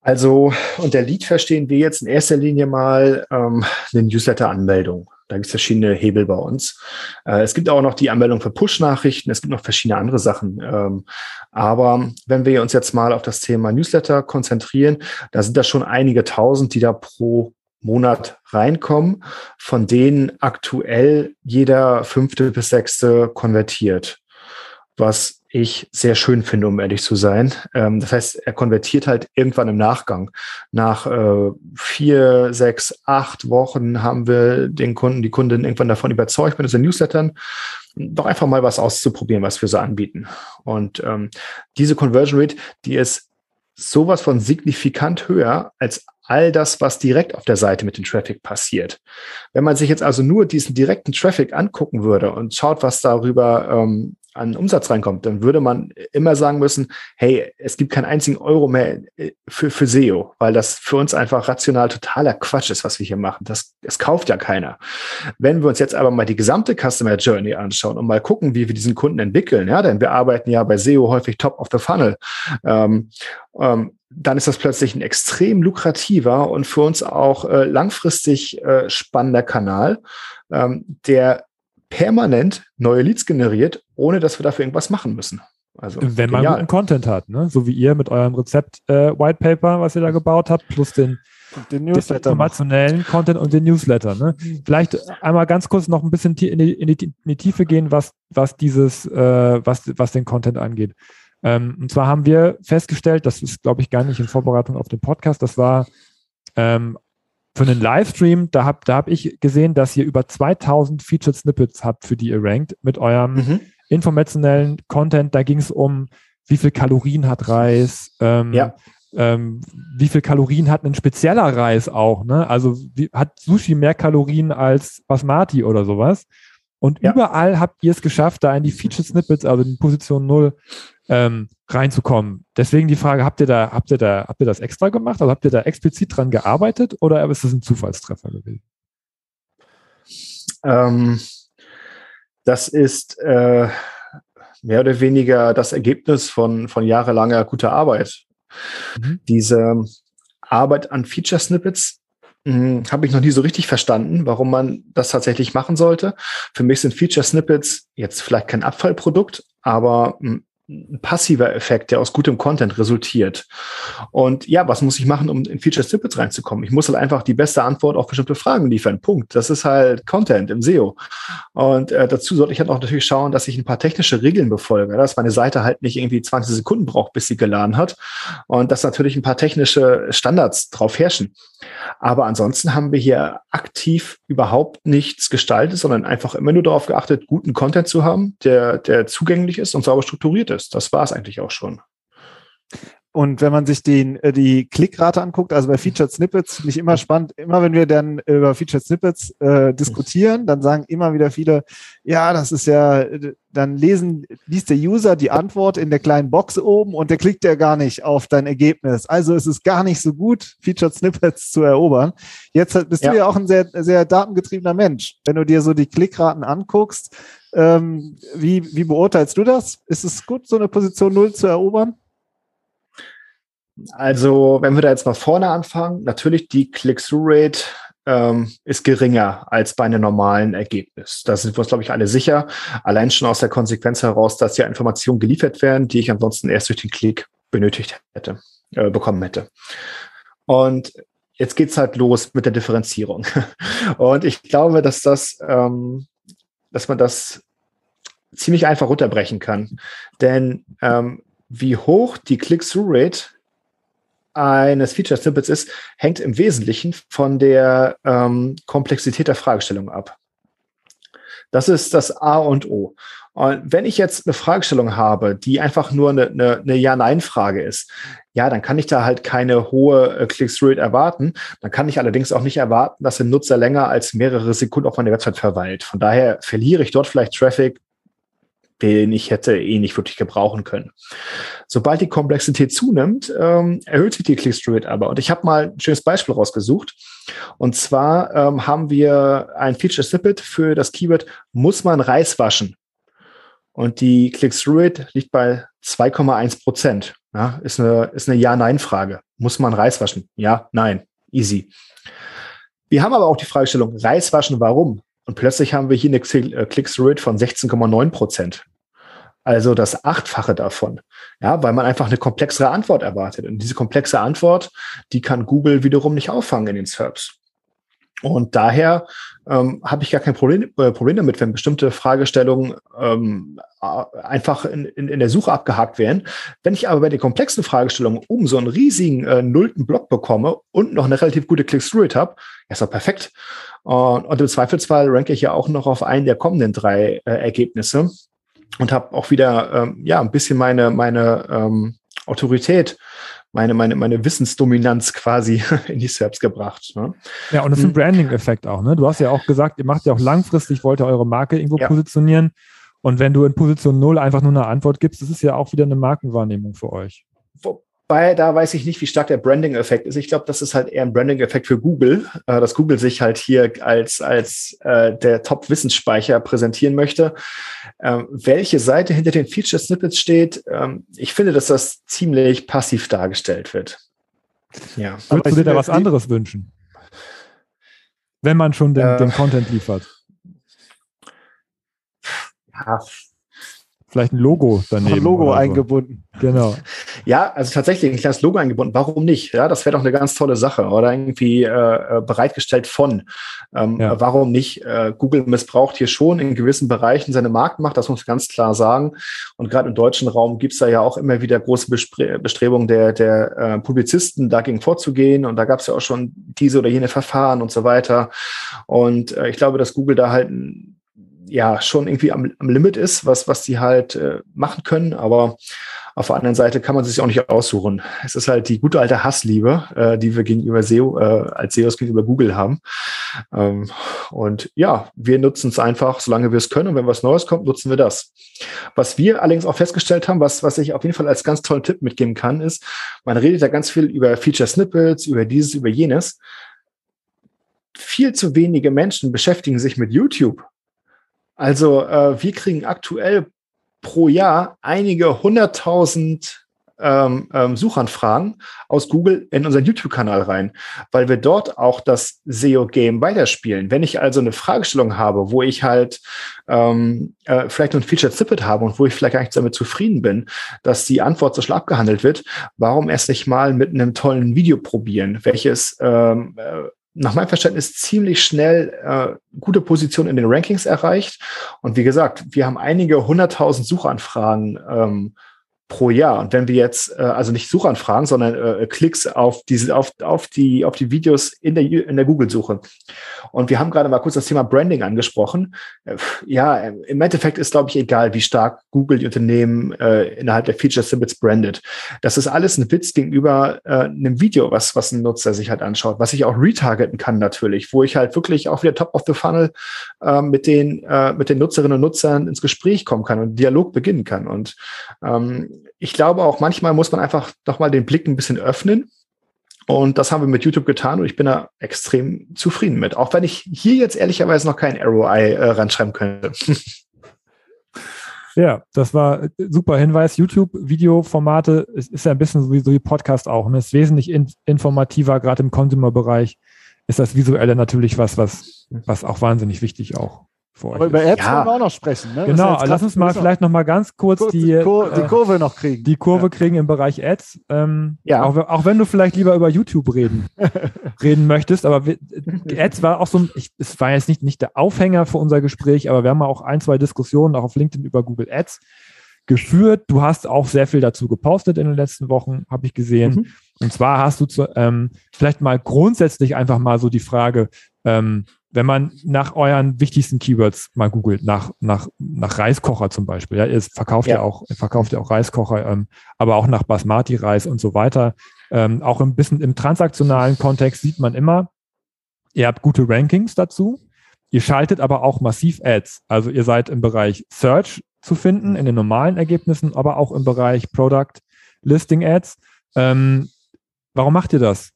Also unter Lead verstehen wir jetzt in erster Linie mal ähm, eine Newsletter-Anmeldung. Da gibt es verschiedene Hebel bei uns. Äh, es gibt auch noch die Anmeldung für Push-Nachrichten. Es gibt noch verschiedene andere Sachen. Ähm, aber wenn wir uns jetzt mal auf das Thema Newsletter konzentrieren, da sind da schon einige tausend, die da pro Monat reinkommen, von denen aktuell jeder fünfte bis sechste konvertiert, was ich sehr schön finde, um ehrlich zu sein. Ähm, das heißt, er konvertiert halt irgendwann im Nachgang. Nach äh, vier, sechs, acht Wochen haben wir den Kunden, die Kundin irgendwann davon überzeugt mit unseren Newslettern, doch einfach mal was auszuprobieren, was wir so anbieten. Und ähm, diese Conversion Rate, die ist sowas von signifikant höher als all das, was direkt auf der Seite mit dem Traffic passiert. Wenn man sich jetzt also nur diesen direkten Traffic angucken würde und schaut, was darüber ähm, an Umsatz reinkommt, dann würde man immer sagen müssen, hey, es gibt keinen einzigen Euro mehr äh, für, für SEO, weil das für uns einfach rational totaler Quatsch ist, was wir hier machen. Das, das kauft ja keiner. Wenn wir uns jetzt aber mal die gesamte Customer Journey anschauen und mal gucken, wie wir diesen Kunden entwickeln, ja, denn wir arbeiten ja bei SEO häufig top of the funnel, ähm, ähm, dann ist das plötzlich ein extrem lukrativer und für uns auch äh, langfristig äh, spannender Kanal, ähm, der permanent neue Leads generiert, ohne dass wir dafür irgendwas machen müssen. Also, Wenn genial. man guten Content hat, ne? so wie ihr mit eurem Rezept äh, White Paper, was ihr da gebaut habt, plus den, den Newsletter. Informationellen Content und den Newsletter. Ne? Vielleicht einmal ganz kurz noch ein bisschen in die, in die, in die Tiefe gehen, was, was dieses, äh, was, was den Content angeht. Ähm, und zwar haben wir festgestellt, das ist, glaube ich, gar nicht in Vorbereitung auf den Podcast, das war ähm, für einen Livestream, da habe da hab ich gesehen, dass ihr über 2000 Featured Snippets habt, für die ihr rankt, mit eurem mhm. Informationellen Content. Da ging es um, wie viel Kalorien hat Reis, ähm, ja. ähm, wie viel Kalorien hat ein spezieller Reis auch, ne? Also wie, hat Sushi mehr Kalorien als Basmati oder sowas? Und ja. überall habt ihr es geschafft, da in die Featured Snippets, also in Position 0, ähm, reinzukommen. Deswegen die Frage, habt ihr da, habt ihr da, habt ihr das extra gemacht? Also habt ihr da explizit dran gearbeitet oder ist das ein Zufallstreffer gewesen? Ähm, das ist äh, mehr oder weniger das Ergebnis von, von jahrelanger guter Arbeit. Mhm. Diese Arbeit an Feature Snippets hm, habe ich noch nie so richtig verstanden, warum man das tatsächlich machen sollte. Für mich sind Feature Snippets jetzt vielleicht kein Abfallprodukt, aber hm, ein passiver Effekt, der aus gutem Content resultiert. Und ja, was muss ich machen, um in Feature Snippets reinzukommen? Ich muss halt einfach die beste Antwort auf bestimmte Fragen liefern. Punkt. Das ist halt Content im SEO. Und äh, dazu sollte ich halt auch natürlich schauen, dass ich ein paar technische Regeln befolge, dass meine Seite halt nicht irgendwie 20 Sekunden braucht, bis sie geladen hat. Und dass natürlich ein paar technische Standards drauf herrschen. Aber ansonsten haben wir hier aktiv überhaupt nichts gestaltet, sondern einfach immer nur darauf geachtet, guten Content zu haben, der, der zugänglich ist und sauber strukturiert ist. Das war es eigentlich auch schon. Und wenn man sich den, äh, die Klickrate anguckt, also bei Featured Snippets, finde ich immer spannend, immer wenn wir dann über Featured Snippets äh, diskutieren, dann sagen immer wieder viele, ja, das ist ja, dann lesen, liest der User die Antwort in der kleinen Box oben und der klickt ja gar nicht auf dein Ergebnis. Also es ist gar nicht so gut, Featured Snippets zu erobern. Jetzt bist ja. du ja auch ein sehr, sehr datengetriebener Mensch. Wenn du dir so die Klickraten anguckst, ähm, wie, wie beurteilst du das? Ist es gut, so eine Position Null zu erobern? Also, wenn wir da jetzt mal vorne anfangen, natürlich die Click-Through-Rate ähm, ist geringer als bei einem normalen Ergebnis. Da sind wir uns, glaube ich, alle sicher. Allein schon aus der Konsequenz heraus, dass ja Informationen geliefert werden, die ich ansonsten erst durch den Klick benötigt hätte, äh, bekommen hätte. Und jetzt geht's halt los mit der Differenzierung. Und ich glaube, dass das, ähm, dass man das ziemlich einfach runterbrechen kann. Denn ähm, wie hoch die Click-Through-Rate eines Feature Snippets ist, hängt im Wesentlichen von der ähm, Komplexität der Fragestellung ab. Das ist das A und O. Und wenn ich jetzt eine Fragestellung habe, die einfach nur eine, eine, eine Ja-Nein-Frage ist, ja, dann kann ich da halt keine hohe äh, Click-Through-Rate erwarten. Dann kann ich allerdings auch nicht erwarten, dass ein Nutzer länger als mehrere Sekunden auf meiner Website verweilt. Von daher verliere ich dort vielleicht Traffic, den ich hätte eh nicht wirklich gebrauchen können. Sobald die Komplexität zunimmt, ähm, erhöht sich die Click-Through-Rate aber. Und ich habe mal ein schönes Beispiel rausgesucht. Und zwar ähm, haben wir ein Feature-Snippet für das Keyword muss man Reis waschen. Und die Click-Through-Rate liegt bei 2,1 Prozent. Ja, ist eine, ist eine Ja-Nein-Frage. Muss man Reis waschen? Ja, nein. Easy. Wir haben aber auch die Fragestellung, Reis waschen, warum? Und plötzlich haben wir hier eine äh, Click-Through-Rate von 16,9 Prozent. Also das Achtfache davon. Ja, weil man einfach eine komplexere Antwort erwartet. Und diese komplexe Antwort, die kann Google wiederum nicht auffangen in den SERPs. Und daher ähm, habe ich gar kein Problem, äh, Problem damit, wenn bestimmte Fragestellungen ähm, einfach in, in, in der Suche abgehakt werden. Wenn ich aber bei den komplexen Fragestellungen um so einen riesigen äh, nullten Block bekomme und noch eine relativ gute Click-Through-Rate habe, ist doch perfekt. Und, und im Zweifelsfall ranke ich ja auch noch auf einen der kommenden drei äh, Ergebnisse und habe auch wieder ähm, ja ein bisschen meine meine ähm, Autorität meine, meine, meine Wissensdominanz quasi in die SERPs gebracht. Ne? Ja, und das ist ein hm. Branding-Effekt auch. Ne? Du hast ja auch gesagt, ihr macht ja auch langfristig, wollt ihr eure Marke irgendwo ja. positionieren. Und wenn du in Position 0 einfach nur eine Antwort gibst, das ist ja auch wieder eine Markenwahrnehmung für euch. Wobei, da weiß ich nicht, wie stark der Branding-Effekt ist. Ich glaube, das ist halt eher ein Branding-Effekt für Google, äh, dass Google sich halt hier als, als äh, der Top-Wissensspeicher präsentieren möchte. Ähm, welche Seite hinter den Feature-Snippets steht, ähm, ich finde, dass das ziemlich passiv dargestellt wird. Ja. Würdest du dir da was anderes wünschen? Wenn man schon den, äh, den Content liefert. Ja, Vielleicht ein Logo daneben. Ein Logo eingebunden. Genau. Ja, also tatsächlich ein kleines Logo eingebunden. Warum nicht? Ja, das wäre doch eine ganz tolle Sache. Oder irgendwie äh, äh, bereitgestellt von. Ähm, ja. Warum nicht? Äh, Google missbraucht hier schon in gewissen Bereichen seine Marktmacht, das muss ich ganz klar sagen. Und gerade im deutschen Raum gibt es da ja auch immer wieder große Bestrebungen der, der äh, Publizisten, dagegen vorzugehen. Und da gab es ja auch schon diese oder jene Verfahren und so weiter. Und äh, ich glaube, dass Google da halt ein ja schon irgendwie am, am Limit ist, was, was die halt äh, machen können. Aber auf der anderen Seite kann man sich auch nicht aussuchen. Es ist halt die gute alte Hassliebe, äh, die wir gegenüber SEO, äh, als SEOs gegenüber Google haben. Ähm, und ja, wir nutzen es einfach, solange wir es können. Und wenn was Neues kommt, nutzen wir das. Was wir allerdings auch festgestellt haben, was, was ich auf jeden Fall als ganz tollen Tipp mitgeben kann, ist, man redet da ganz viel über Feature Snippets, über dieses, über jenes. Viel zu wenige Menschen beschäftigen sich mit YouTube. Also äh, wir kriegen aktuell pro Jahr einige hunderttausend ähm, ähm, Suchanfragen aus Google in unseren YouTube-Kanal rein, weil wir dort auch das SEO-Game weiterspielen. Wenn ich also eine Fragestellung habe, wo ich halt ähm, äh, vielleicht nur ein Feature Snippet habe und wo ich vielleicht gar nicht damit zufrieden bin, dass die Antwort so schnell abgehandelt wird, warum erst nicht mal mit einem tollen Video probieren, welches ähm, äh, nach meinem Verständnis ziemlich schnell äh, gute Position in den Rankings erreicht. Und wie gesagt, wir haben einige hunderttausend Suchanfragen ähm, pro Jahr. Und wenn wir jetzt, äh, also nicht Suchanfragen, sondern äh, Klicks auf diese, auf, auf die, auf die Videos in der, in der Google-Suche. Und wir haben gerade mal kurz das Thema Branding angesprochen. Äh, ja, im Endeffekt ist, glaube ich, egal, wie stark Google die Unternehmen äh, innerhalb der Feature Snippets brandet. Das ist alles ein Witz gegenüber äh, einem Video, was, was ein Nutzer sich halt anschaut, was ich auch retargeten kann natürlich, wo ich halt wirklich auch wieder top of the funnel äh, mit den, äh, mit den Nutzerinnen und Nutzern ins Gespräch kommen kann und Dialog beginnen kann. Und ähm, ich glaube auch manchmal muss man einfach doch mal den Blick ein bisschen öffnen. Und das haben wir mit YouTube getan und ich bin da extrem zufrieden mit. Auch wenn ich hier jetzt ehrlicherweise noch kein ROI äh, ranschreiben könnte. Ja, das war super Hinweis. YouTube-Videoformate ist, ja ein bisschen so wie, Podcast auch. Und ne? ist wesentlich in, informativer, gerade im Consumer-Bereich ist das Visuelle natürlich was, was, was auch wahnsinnig wichtig auch Aber über Ads ja. wollen wir auch noch sprechen. Ne? Genau, lass uns mal vielleicht noch mal ganz kurz, kurz die, Kur die, Kurve noch kriegen. Die Kurve ja. kriegen im Bereich Ads. Ähm, ja. Auch, auch, wenn du vielleicht lieber über YouTube reden, reden möchtest, aber Ads war auch so, ich, es war jetzt nicht, nicht der Aufhänger für unser Gespräch, aber wir haben auch ein, zwei Diskussionen auch auf LinkedIn über Google Ads geführt. Du hast auch sehr viel dazu gepostet in den letzten Wochen, habe ich gesehen. Mhm. Und zwar hast du zu, ähm, vielleicht mal grundsätzlich einfach mal so die Frage, ähm, wenn man nach euren wichtigsten Keywords mal googelt, nach, nach, nach Reiskocher zum Beispiel, ja, ihr verkauft ja, ja auch, verkauft ja auch Reiskocher, ähm, aber auch nach Basmati-Reis und so weiter. Ähm, auch ein bisschen im transaktionalen Kontext sieht man immer, ihr habt gute Rankings dazu. Ihr schaltet aber auch massiv Ads. Also ihr seid im Bereich Search zu finden, in den normalen Ergebnissen, aber auch im Bereich Product Listing Ads. Ähm, warum macht ihr das?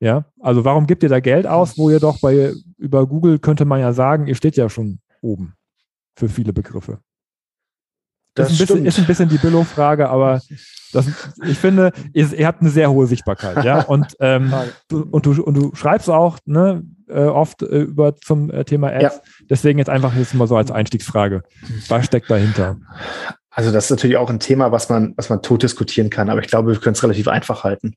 Ja, also warum gebt ihr da Geld aus, wo ihr doch bei über Google könnte man ja sagen, ihr steht ja schon oben für viele Begriffe. Das ist ein, bisschen, ist ein bisschen die Billo-Frage, aber das, ich finde, ihr, ihr, habt eine sehr hohe Sichtbarkeit, ja. Und, ähm, du, und, du, und du schreibst auch ne, äh, oft äh, über zum äh, Thema Ads. Ja. Deswegen jetzt einfach jetzt mal so als Einstiegsfrage. Was steckt dahinter? Also, das ist natürlich auch ein Thema, was man, was man tot diskutieren kann, aber ich glaube, wir können es relativ einfach halten.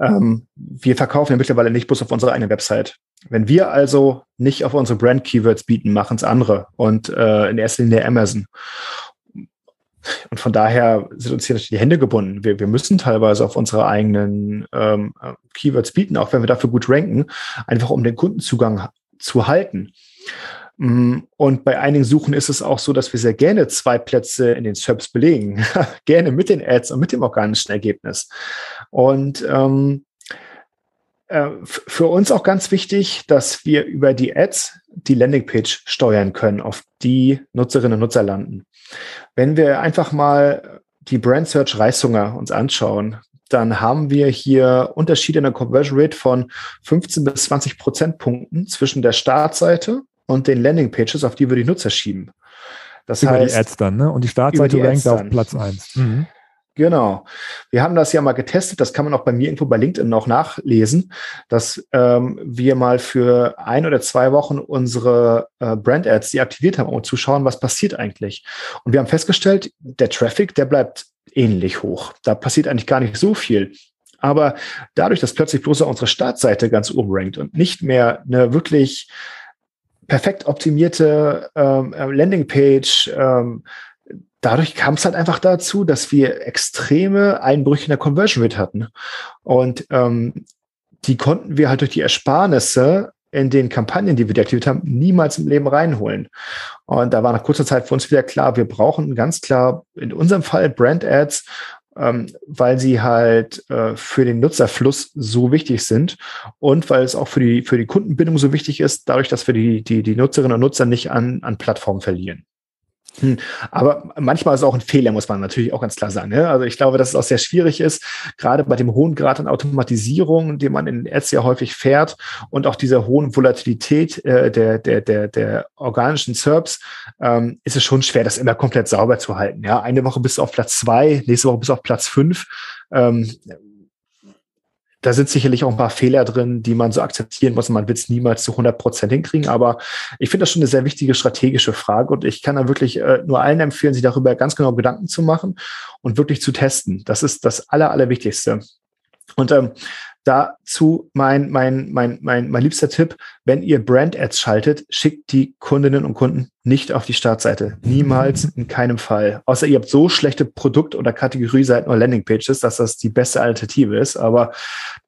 Ähm, wir verkaufen ja mittlerweile nicht bloß auf unserer eigenen Website. Wenn wir also nicht auf unsere Brand-Keywords bieten, machen es andere und äh, in erster Linie Amazon. Und von daher sind uns hier natürlich die Hände gebunden. Wir, wir müssen teilweise auf unsere eigenen ähm, Keywords bieten, auch wenn wir dafür gut ranken, einfach um den Kundenzugang zu halten. Mm, und bei einigen Suchen ist es auch so, dass wir sehr gerne zwei Plätze in den SERPs belegen. gerne mit den Ads und mit dem organischen Ergebnis. Und ähm, äh, für uns auch ganz wichtig, dass wir über die Ads die Landingpage steuern können, auf die Nutzerinnen und Nutzer landen. Wenn wir einfach mal die Brand Search Reishunger uns anschauen, dann haben wir hier Unterschiede in der Conversion Rate von 15 bis 20 Prozentpunkten zwischen der Startseite und den Landingpages, auf die wir die Nutzer schieben. Das über heißt, die Ads dann, ne? Und die Startseite die rankt auf Platz 1. Mhm. Genau. Wir haben das ja mal getestet, das kann man auch bei mir irgendwo bei LinkedIn noch nachlesen, dass ähm, wir mal für ein oder zwei Wochen unsere äh, Brand-Ads deaktiviert haben, um zu schauen, was passiert eigentlich. Und wir haben festgestellt, der Traffic, der bleibt ähnlich hoch. Da passiert eigentlich gar nicht so viel. Aber dadurch, dass plötzlich bloß unsere Startseite ganz oben rankt und nicht mehr eine wirklich perfekt optimierte ähm, äh, Landingpage. Ähm, dadurch kam es halt einfach dazu, dass wir extreme Einbrüche in der Conversion Rate hatten. Und ähm, die konnten wir halt durch die Ersparnisse in den Kampagnen, die wir deaktiviert haben, niemals im Leben reinholen. Und da war nach kurzer Zeit für uns wieder klar, wir brauchen ganz klar in unserem Fall Brand Ads, ähm, weil sie halt äh, für den Nutzerfluss so wichtig sind und weil es auch für die, für die Kundenbindung so wichtig ist, dadurch, dass wir die, die, die Nutzerinnen und Nutzer nicht an, an Plattformen verlieren. Hm. Aber manchmal ist es auch ein Fehler, muss man natürlich auch ganz klar sagen. Ne? Also ich glaube, dass es auch sehr schwierig ist, gerade bei dem hohen Grad an Automatisierung, den man in Ads ja häufig fährt und auch dieser hohen Volatilität äh, der, der, der, der organischen SERPs, ähm, ist es schon schwer, das immer komplett sauber zu halten. Ja, eine Woche bist du auf Platz zwei, nächste Woche bist du auf Platz fünf. Ähm, da sind sicherlich auch ein paar Fehler drin, die man so akzeptieren muss. Man wird es niemals zu 100 Prozent hinkriegen. Aber ich finde das schon eine sehr wichtige strategische Frage. Und ich kann da wirklich äh, nur allen empfehlen, sich darüber ganz genau Gedanken zu machen und wirklich zu testen. Das ist das Aller, Allerwichtigste. Und ähm, Dazu mein, mein, mein, mein, mein liebster Tipp, wenn ihr Brand-Ads schaltet, schickt die Kundinnen und Kunden nicht auf die Startseite. Niemals, in keinem Fall. Außer ihr habt so schlechte Produkt- oder Kategorieseiten oder Landingpages, dass das die beste Alternative ist. Aber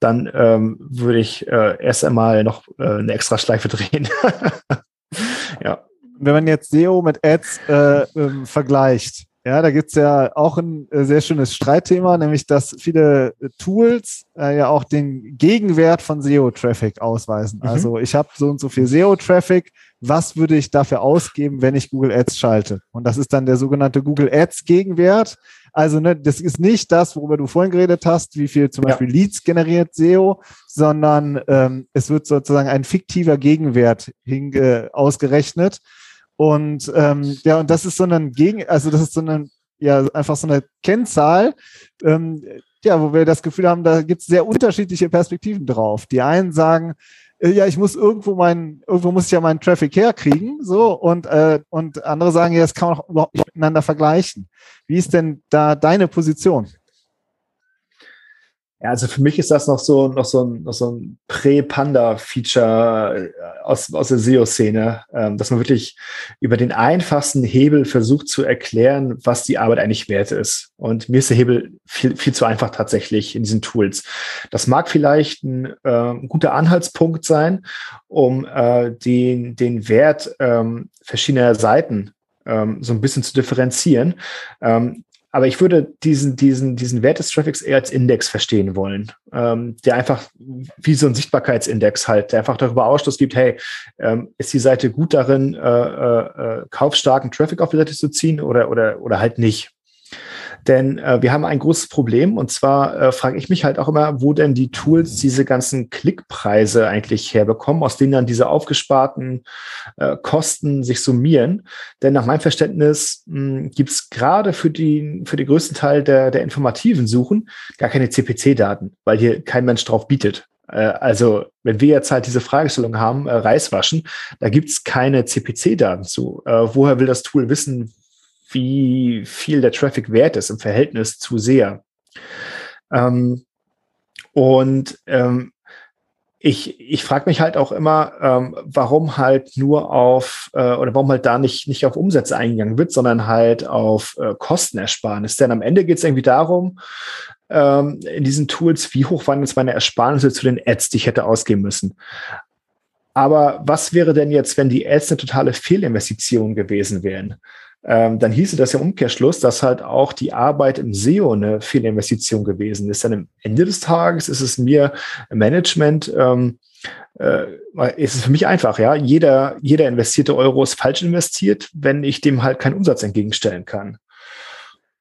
dann ähm, würde ich äh, erst einmal noch äh, eine extra Schleife drehen. ja. Wenn man jetzt SEO mit Ads äh, ähm, vergleicht, ja, da gibt's ja auch ein äh, sehr schönes Streitthema, nämlich dass viele Tools äh, ja auch den Gegenwert von SEO-Traffic ausweisen. Mhm. Also ich habe so und so viel SEO-Traffic, was würde ich dafür ausgeben, wenn ich Google Ads schalte? Und das ist dann der sogenannte Google Ads Gegenwert. Also ne, das ist nicht das, worüber du vorhin geredet hast, wie viel zum ja. Beispiel Leads generiert SEO, sondern ähm, es wird sozusagen ein fiktiver Gegenwert hinge ausgerechnet. Und ähm, ja, und das ist so ein Gegen, also das ist so eine, ja, einfach so eine Kennzahl, ähm, ja, wo wir das Gefühl haben, da gibt es sehr unterschiedliche Perspektiven drauf. Die einen sagen, äh, ja, ich muss irgendwo meinen, irgendwo muss ich ja meinen Traffic herkriegen, so, und, äh, und andere sagen, ja, das kann man auch überhaupt nicht miteinander vergleichen. Wie ist denn da deine Position? Ja, also für mich ist das noch so, noch so ein, noch so ein Prä-Panda-Feature äh, aus, aus der SEO-Szene, ähm, dass man wirklich über den einfachsten Hebel versucht zu erklären, was die Arbeit eigentlich wert ist. Und mir ist der Hebel viel, viel zu einfach tatsächlich in diesen Tools. Das mag vielleicht ein, äh, guter Anhaltspunkt sein, um äh, den, den Wert ähm, verschiedener Seiten ähm, so ein bisschen zu differenzieren. Aber ich würde diesen, diesen, diesen Wert des Traffics eher als Index verstehen wollen, ähm, der einfach wie so ein Sichtbarkeitsindex halt, der einfach darüber Ausschluss gibt, hey, ähm, ist die Seite gut darin, äh, äh, äh kaufstarken Traffic auf die Seite zu ziehen oder, oder, oder halt nicht? Denn äh, wir haben ein großes Problem und zwar äh, frage ich mich halt auch immer, wo denn die Tools diese ganzen Klickpreise eigentlich herbekommen, aus denen dann diese aufgesparten äh, Kosten sich summieren. Denn nach meinem Verständnis gibt es gerade für, die, für den größten Teil der, der informativen Suchen gar keine CPC-Daten, weil hier kein Mensch drauf bietet. Äh, also, wenn wir jetzt halt diese Fragestellung haben, äh, Reis waschen, da gibt es keine CPC-Daten zu. Äh, woher will das Tool wissen, wie viel der Traffic wert ist im Verhältnis zu sehr. Ähm, und ähm, ich, ich frage mich halt auch immer, ähm, warum halt nur auf äh, oder warum halt da nicht, nicht auf Umsätze eingegangen wird, sondern halt auf äh, Kostenersparnis. Denn am Ende geht es irgendwie darum, ähm, in diesen Tools, wie hoch waren jetzt meine Ersparnisse zu den Ads, die ich hätte ausgeben müssen. Aber was wäre denn jetzt, wenn die Ads eine totale Fehlinvestition gewesen wären? Ähm, dann hieße das ja im Umkehrschluss, dass halt auch die Arbeit im SEO eine Fehlinvestition gewesen ist. Dann am Ende des Tages ist es mir Management, ähm, äh, ist es für mich einfach, ja. Jeder, jeder investierte Euro ist falsch investiert, wenn ich dem halt keinen Umsatz entgegenstellen kann.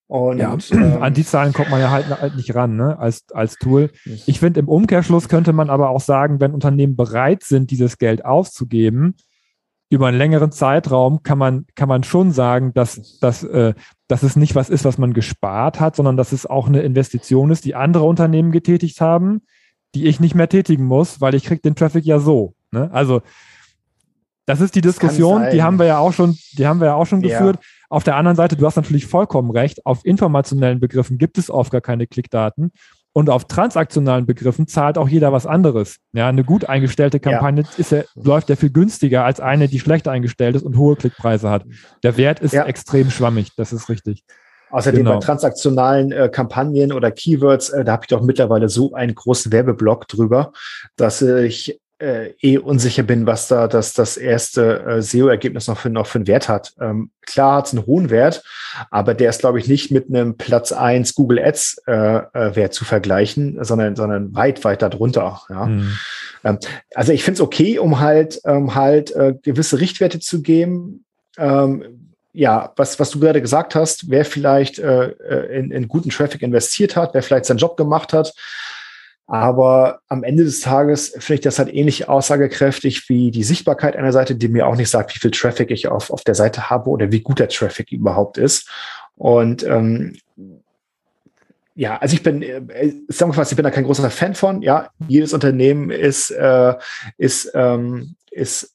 Und, ja, ähm, an die Zahlen kommt man ja halt, halt nicht ran, ne, als, als Tool. Ich finde, im Umkehrschluss könnte man aber auch sagen, wenn Unternehmen bereit sind, dieses Geld auszugeben, über einen längeren Zeitraum kann man, kann man schon sagen, dass, dass, äh, dass es nicht was ist, was man gespart hat, sondern dass es auch eine Investition ist, die andere Unternehmen getätigt haben, die ich nicht mehr tätigen muss, weil ich kriege den Traffic ja so. Ne? Also das ist die Diskussion, die haben wir ja auch schon, die haben wir ja auch schon ja. geführt. Auf der anderen Seite, du hast natürlich vollkommen recht, auf informationellen Begriffen gibt es oft gar keine Klickdaten. Und auf transaktionalen Begriffen zahlt auch jeder was anderes. Ja, eine gut eingestellte Kampagne ja. ist ja, läuft ja viel günstiger als eine, die schlecht eingestellt ist und hohe Klickpreise hat. Der Wert ist ja. extrem schwammig, das ist richtig. Außerdem genau. bei transaktionalen äh, Kampagnen oder Keywords, äh, da habe ich doch mittlerweile so einen großen Werbeblock drüber, dass ich äh, eh unsicher bin, was da das, das erste äh, SEO-Ergebnis noch für, noch für einen Wert hat. Ähm, klar hat es einen hohen Wert, aber der ist, glaube ich, nicht mit einem Platz eins Google Ads äh, äh, Wert zu vergleichen, sondern, sondern weit, weit darunter. Ja. Mhm. Ähm, also ich finde es okay, um halt, ähm, halt äh, gewisse Richtwerte zu geben. Ähm, ja, was, was du gerade gesagt hast, wer vielleicht äh, äh in, in guten Traffic investiert hat, wer vielleicht seinen Job gemacht hat, aber am Ende des Tages finde ich das halt ähnlich aussagekräftig wie die Sichtbarkeit einer Seite, die mir auch nicht sagt, wie viel Traffic ich auf, auf der Seite habe oder wie gut der Traffic überhaupt ist. Und ähm, ja, also ich bin, äh, zusammengefasst, ich bin da kein großer Fan von. Ja, jedes Unternehmen ist, äh, ist, ähm, ist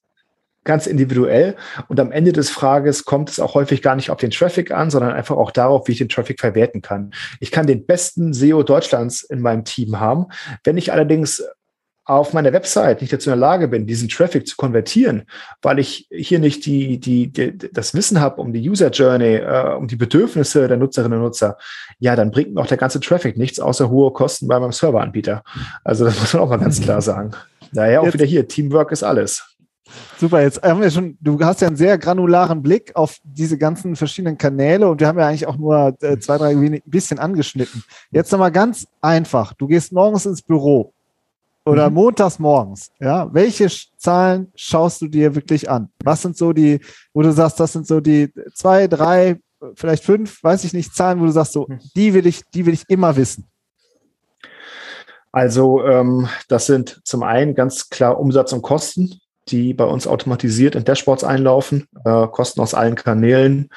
ganz individuell. Und am Ende des Frages kommt es auch häufig gar nicht auf den Traffic an, sondern einfach auch darauf, wie ich den Traffic verwerten kann. Ich kann den besten SEO Deutschlands in meinem Team haben. Wenn ich allerdings auf meiner Website nicht dazu in der Lage bin, diesen Traffic zu konvertieren, weil ich hier nicht die, die, die das Wissen habe um die User Journey, äh, um die Bedürfnisse der Nutzerinnen und Nutzer, ja, dann bringt mir auch der ganze Traffic nichts außer hohe Kosten bei meinem Serveranbieter. Also das muss man auch mal ganz klar sagen. Daher auch Jetzt. wieder hier, Teamwork ist alles. Super, jetzt haben wir schon, du hast ja einen sehr granularen Blick auf diese ganzen verschiedenen Kanäle und wir haben ja eigentlich auch nur äh, zwei, drei ein bisschen angeschnitten. Jetzt nochmal ganz einfach. Du gehst morgens ins Büro oder mhm. montags morgens. Ja, welche Zahlen schaust du dir wirklich an? Was sind so die, wo du sagst, das sind so die zwei, drei, vielleicht fünf, weiß ich nicht, Zahlen, wo du sagst, so, mhm. die will ich, die will ich immer wissen. Also ähm, das sind zum einen ganz klar Umsatz und Kosten die bei uns automatisiert in Dashboards einlaufen, äh, Kosten aus allen Kanälen,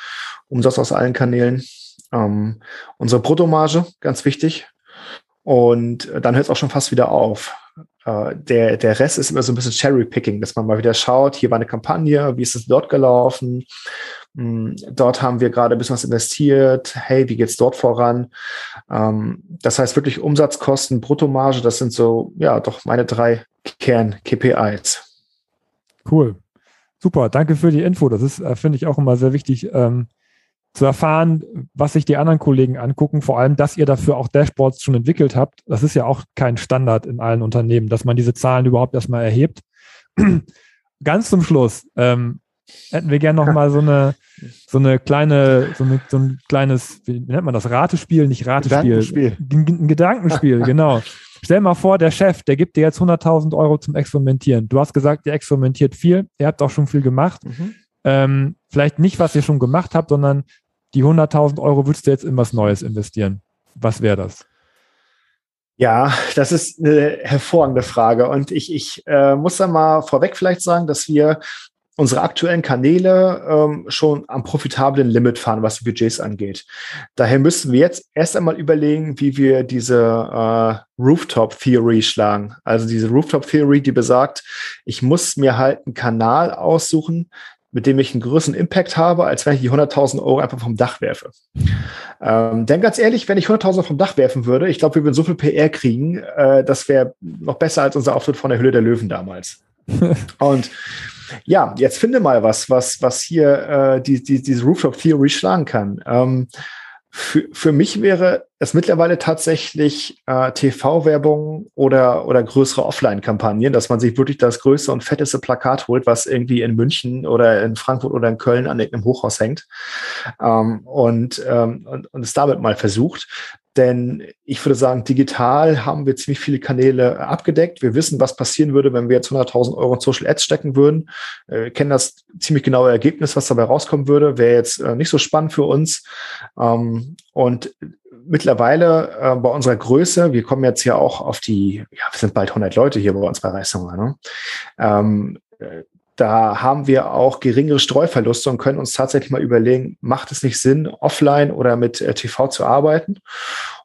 Umsatz aus allen Kanälen, ähm, unsere Bruttomarge, ganz wichtig. Und äh, dann hört es auch schon fast wieder auf. Äh, der, der Rest ist immer so ein bisschen Cherry-Picking, dass man mal wieder schaut, hier war eine Kampagne, wie ist es dort gelaufen? Hm, dort haben wir gerade ein bisschen was investiert. Hey, wie geht's dort voran? Ähm, das heißt wirklich Umsatzkosten, Bruttomarge, das sind so, ja, doch meine drei Kern-KPIs. Cool. Super, danke für die Info. Das ist, äh, finde ich, auch immer sehr wichtig ähm, zu erfahren, was sich die anderen Kollegen angucken. Vor allem, dass ihr dafür auch Dashboards schon entwickelt habt. Das ist ja auch kein Standard in allen Unternehmen, dass man diese Zahlen überhaupt erstmal erhebt. Ganz zum Schluss ähm, hätten wir gerne noch mal so eine, so eine kleine, so, eine, so ein kleines, wie nennt man das, Ratespiel, nicht Ratespiel. Gedankenspiel. Ein Gedankenspiel, genau. Stell mal vor, der Chef, der gibt dir jetzt 100.000 Euro zum Experimentieren. Du hast gesagt, ihr experimentiert viel, ihr habt auch schon viel gemacht. Mhm. Ähm, vielleicht nicht, was ihr schon gemacht habt, sondern die 100.000 Euro würdest du jetzt in was Neues investieren. Was wäre das? Ja, das ist eine hervorragende Frage. Und ich, ich äh, muss da mal vorweg vielleicht sagen, dass wir unsere aktuellen Kanäle ähm, schon am profitablen Limit fahren, was die Budgets angeht. Daher müssen wir jetzt erst einmal überlegen, wie wir diese äh, Rooftop Theory schlagen. Also diese Rooftop Theory, die besagt, ich muss mir halt einen Kanal aussuchen, mit dem ich einen größeren Impact habe, als wenn ich die 100.000 Euro einfach vom Dach werfe. Ähm, denn ganz ehrlich, wenn ich 100.000 vom Dach werfen würde, ich glaube, wir würden so viel PR kriegen, äh, das wäre noch besser als unser Auftritt von der Hülle der Löwen damals. Und ja, jetzt finde mal was, was, was hier äh, die, die, diese Rooftop Theory schlagen kann. Ähm, für, für mich wäre es mittlerweile tatsächlich äh, TV-Werbung oder, oder größere Offline-Kampagnen, dass man sich wirklich das größte und fetteste Plakat holt, was irgendwie in München oder in Frankfurt oder in Köln an irgendeinem Hochhaus hängt ähm, und, ähm, und, und es damit mal versucht. Denn ich würde sagen, digital haben wir ziemlich viele Kanäle abgedeckt. Wir wissen, was passieren würde, wenn wir jetzt 100.000 Euro in Social Ads stecken würden. Äh, wir kennen das ziemlich genaue Ergebnis, was dabei rauskommen würde. Wäre jetzt äh, nicht so spannend für uns. Ähm, und mittlerweile äh, bei unserer Größe, wir kommen jetzt ja auch auf die, ja, wir sind bald 100 Leute hier bei uns bei Reißhunger. Ne? Da haben wir auch geringere Streuverluste und können uns tatsächlich mal überlegen, macht es nicht Sinn, offline oder mit äh, TV zu arbeiten?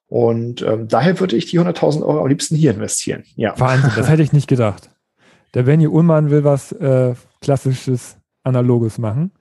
Und ähm, daher würde ich die 100.000 Euro am liebsten hier investieren. Ja. Wahnsinn, das hätte ich nicht gedacht. Der Benny Ullmann will was äh, klassisches, analoges machen.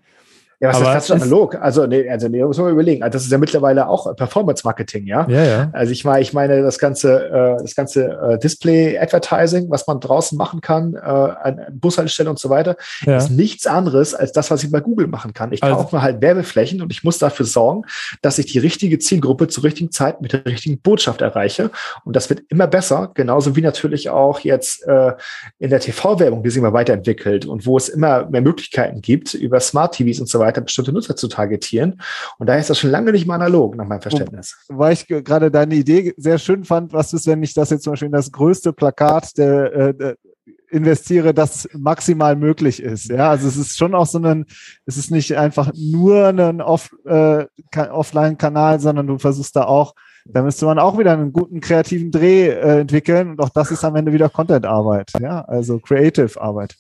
Ja, was aber ist das analog? Also, nee, also nee, muss man überlegen. Also, das ist ja mittlerweile auch Performance-Marketing, ja? Ja, ja. Also ich meine, ich meine, das ganze, äh, das ganze äh, Display-Advertising, was man draußen machen kann, äh, an Bushaltestellen und so weiter, ja. ist nichts anderes als das, was ich bei Google machen kann. Ich also, kaufe mir halt Werbeflächen und ich muss dafür sorgen, dass ich die richtige Zielgruppe zur richtigen Zeit mit der richtigen Botschaft erreiche. Und das wird immer besser, genauso wie natürlich auch jetzt äh, in der TV-Werbung, die sich immer weiterentwickelt und wo es immer mehr Möglichkeiten gibt, über Smart-TVs und so weiter bestimmte Nutzer zu targetieren. Und daher ist das schon lange nicht mal analog, nach meinem Verständnis. Weil ich gerade deine Idee sehr schön fand, was ist, wenn ich das jetzt zum Beispiel in das größte Plakat der, äh, der investiere, das maximal möglich ist. Ja, also es ist schon auch so ein, es ist nicht einfach nur ein Off, äh, Offline-Kanal, sondern du versuchst da auch, da müsste man auch wieder einen guten kreativen Dreh äh, entwickeln und auch das ist am Ende wieder Content-Arbeit. Ja, also Creative-Arbeit.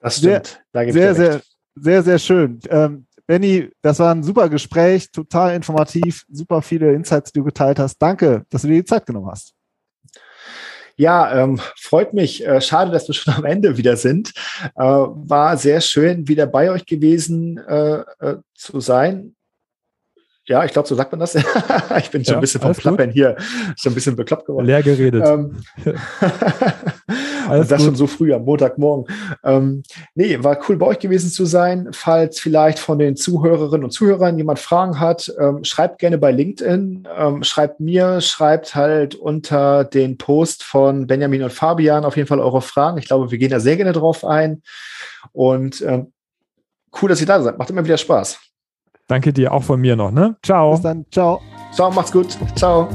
Das stimmt. Sehr, da sehr, sehr, sehr, sehr schön. Ähm, Benny, das war ein super Gespräch, total informativ, super viele Insights, die du geteilt hast. Danke, dass du dir die Zeit genommen hast. Ja, ähm, freut mich. Äh, schade, dass wir schon am Ende wieder sind. Äh, war sehr schön, wieder bei euch gewesen äh, äh zu sein. Ja, ich glaube, so sagt man das. ich bin schon ja, ein bisschen vom Klappern hier, schon ein bisschen bekloppt geworden. Leer geredet. Ähm, das gut. schon so früh am Montagmorgen. Ähm, nee, war cool bei euch gewesen zu sein. Falls vielleicht von den Zuhörerinnen und Zuhörern jemand Fragen hat, ähm, schreibt gerne bei LinkedIn, ähm, schreibt mir, schreibt halt unter den Post von Benjamin und Fabian auf jeden Fall eure Fragen. Ich glaube, wir gehen da sehr gerne drauf ein. Und ähm, cool, dass ihr da seid. Macht immer wieder Spaß. Danke dir auch von mir noch, ne? Ciao. Bis dann. Ciao. Ciao, macht's gut. Ciao.